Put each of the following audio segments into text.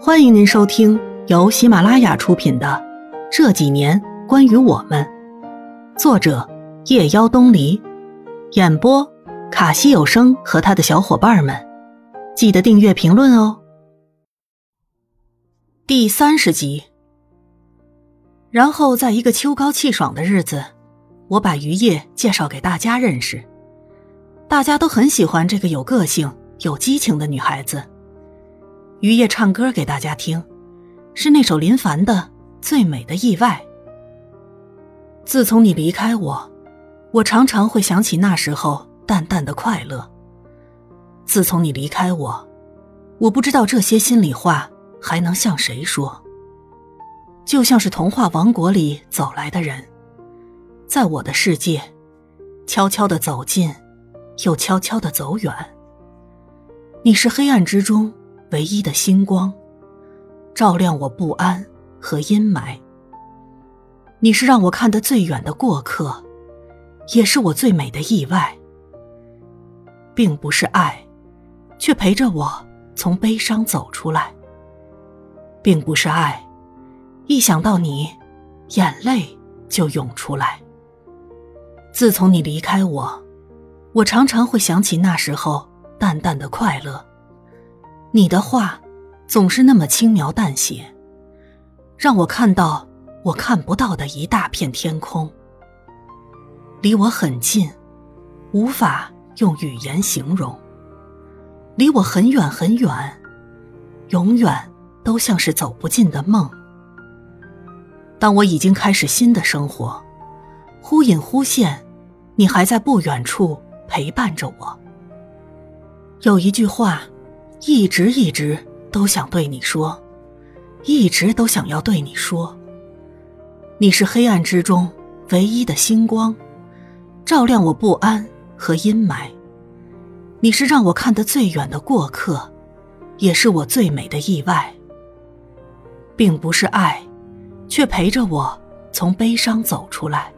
欢迎您收听由喜马拉雅出品的《这几年关于我们》，作者夜妖东篱，演播卡西有声和他的小伙伴们。记得订阅、评论哦。第三十集。然后，在一个秋高气爽的日子，我把于叶介绍给大家认识。大家都很喜欢这个有个性、有激情的女孩子。于叶唱歌给大家听，是那首林凡的《最美的意外》。自从你离开我，我常常会想起那时候淡淡的快乐。自从你离开我，我不知道这些心里话还能向谁说。就像是童话王国里走来的人，在我的世界，悄悄的走近，又悄悄的走远。你是黑暗之中唯一的星光，照亮我不安和阴霾。你是让我看得最远的过客，也是我最美的意外。并不是爱，却陪着我从悲伤走出来。并不是爱。一想到你，眼泪就涌出来。自从你离开我，我常常会想起那时候淡淡的快乐。你的话总是那么轻描淡写，让我看到我看不到的一大片天空。离我很近，无法用语言形容；离我很远很远，永远都像是走不进的梦。当我已经开始新的生活，忽隐忽现，你还在不远处陪伴着我。有一句话，一直一直都想对你说，一直都想要对你说。你是黑暗之中唯一的星光，照亮我不安和阴霾。你是让我看得最远的过客，也是我最美的意外。并不是爱。却陪着我从悲伤走出来，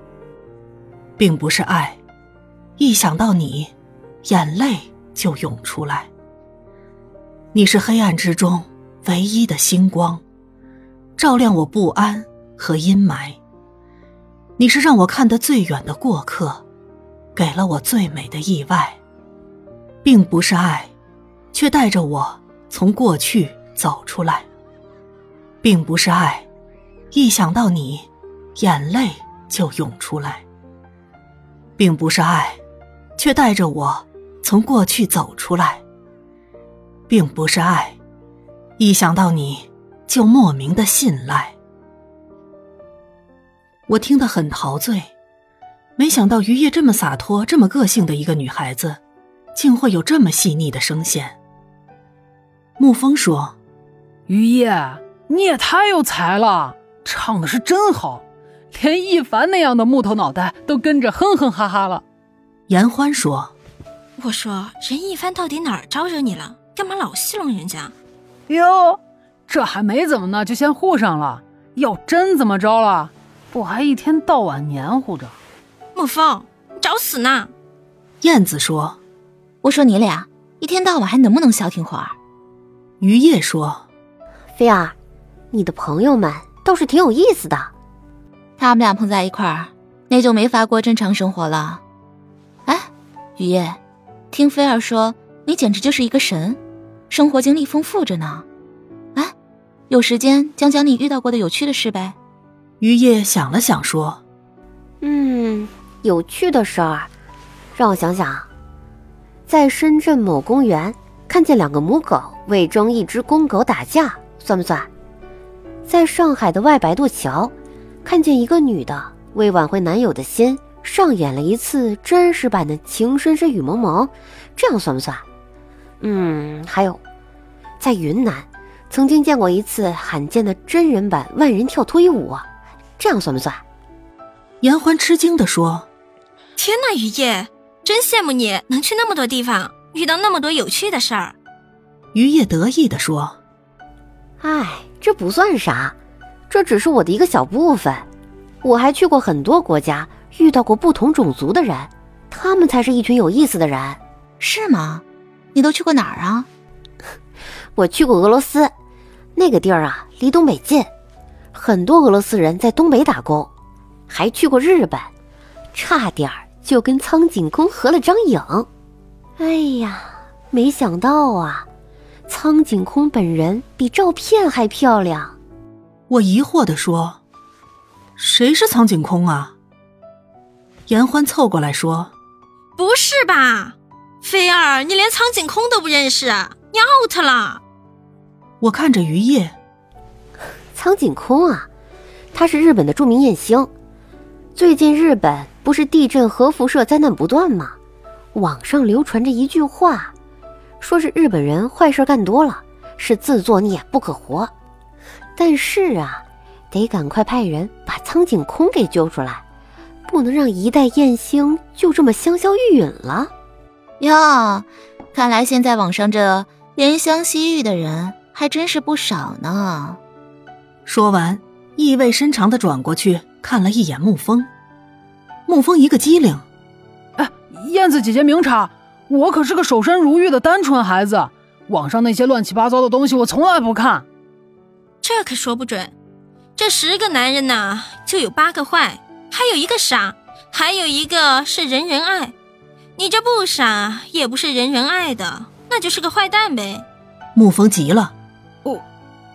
并不是爱，一想到你，眼泪就涌出来。你是黑暗之中唯一的星光，照亮我不安和阴霾。你是让我看得最远的过客，给了我最美的意外。并不是爱，却带着我从过去走出来，并不是爱。一想到你，眼泪就涌出来。并不是爱，却带着我从过去走出来。并不是爱，一想到你就莫名的信赖。我听得很陶醉，没想到于叶这么洒脱、这么个性的一个女孩子，竟会有这么细腻的声线。沐风说：“于叶，你也太有才了。”唱的是真好，连一凡那样的木头脑袋都跟着哼哼哈哈了。严欢说：“我说任一凡到底哪儿招惹你了？干嘛老戏弄人家？”哟，这还没怎么呢，就先护上了。要真怎么着了，不还一天到晚黏糊着？沐风，你找死呢！燕子说：“我说你俩一天到晚还能不能消停会儿？”于叶说：“菲儿，你的朋友们。”倒是挺有意思的，他们俩碰在一块儿，那就没法过正常生活了。哎，于夜，听菲儿说你简直就是一个神，生活经历丰富着呢。哎，有时间讲讲你遇到过的有趣的事呗。于夜想了想说：“嗯，有趣的事儿，让我想想。在深圳某公园看见两个母狗为争一只公狗打架，算不算？”在上海的外白渡桥，看见一个女的为挽回男友的心，上演了一次真实版的《情深深雨蒙蒙》，这样算不算？嗯，还有，在云南曾经见过一次罕见的真人版万人跳脱衣舞，这样算不算？严欢吃惊地说：“天哪，于夜，真羡慕你能去那么多地方，遇到那么多有趣的事儿。”于叶得意地说：“哎。”这不算啥，这只是我的一个小部分。我还去过很多国家，遇到过不同种族的人，他们才是一群有意思的人，是吗？你都去过哪儿啊？我去过俄罗斯，那个地儿啊，离东北近，很多俄罗斯人在东北打工，还去过日本，差点就跟苍井空合了张影。哎呀，没想到啊，苍井空本人比照片还漂亮。我疑惑地说：“谁是苍井空啊？”严欢凑过来说：“不是吧，菲儿，你连苍井空都不认识，你 out 了。”我看着于叶，苍井空啊，他是日本的著名艳星。最近日本不是地震、核辐射灾难不断吗？网上流传着一句话，说是日本人坏事干多了，是自作孽不可活。但是啊，得赶快派人把苍井空给揪出来，不能让一代艳星就这么香消玉殒了。哟，看来现在网上这怜香惜玉的人。还真是不少呢。说完，意味深长的转过去看了一眼沐风。沐风一个机灵，哎，燕子姐姐明察，我可是个守身如玉的单纯孩子，网上那些乱七八糟的东西我从来不看。这可说不准，这十个男人呢，就有八个坏，还有一个傻，还有一个是人人爱。你这不傻，也不是人人爱的，那就是个坏蛋呗。沐风急了。我，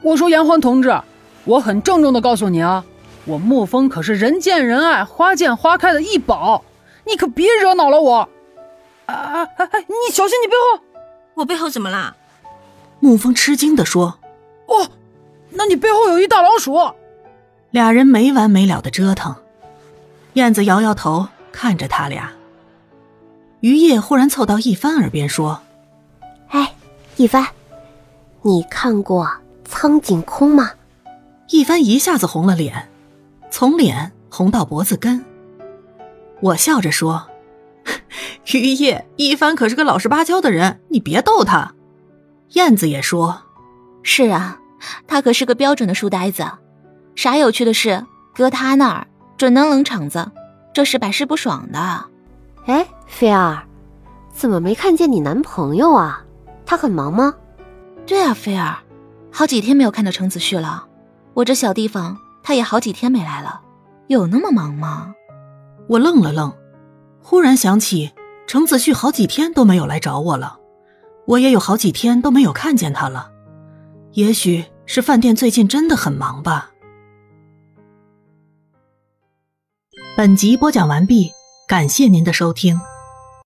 我说严欢同志，我很郑重的告诉你啊，我沐风可是人见人爱、花见花开的异宝，你可别惹恼了我。啊啊啊！你小心你背后，我背后怎么啦？沐风吃惊的说：“哦，那你背后有一大老鼠。”俩人没完没了的折腾，燕子摇摇头看着他俩。于叶忽然凑到一帆耳边说：“哎，一帆。”你看过苍井空吗？一帆一下子红了脸，从脸红到脖子根。我笑着说：“ 于叶，一帆可是个老实巴交的人，你别逗他。”燕子也说：“是啊，他可是个标准的书呆子，啥有趣的事搁他那儿准能冷场子，这是百试不爽的。”哎，菲儿，怎么没看见你男朋友啊？他很忙吗？对啊，菲儿，好几天没有看到程子旭了。我这小地方，他也好几天没来了，有那么忙吗？我愣了愣，忽然想起程子旭好几天都没有来找我了，我也有好几天都没有看见他了。也许是饭店最近真的很忙吧。本集播讲完毕，感谢您的收听。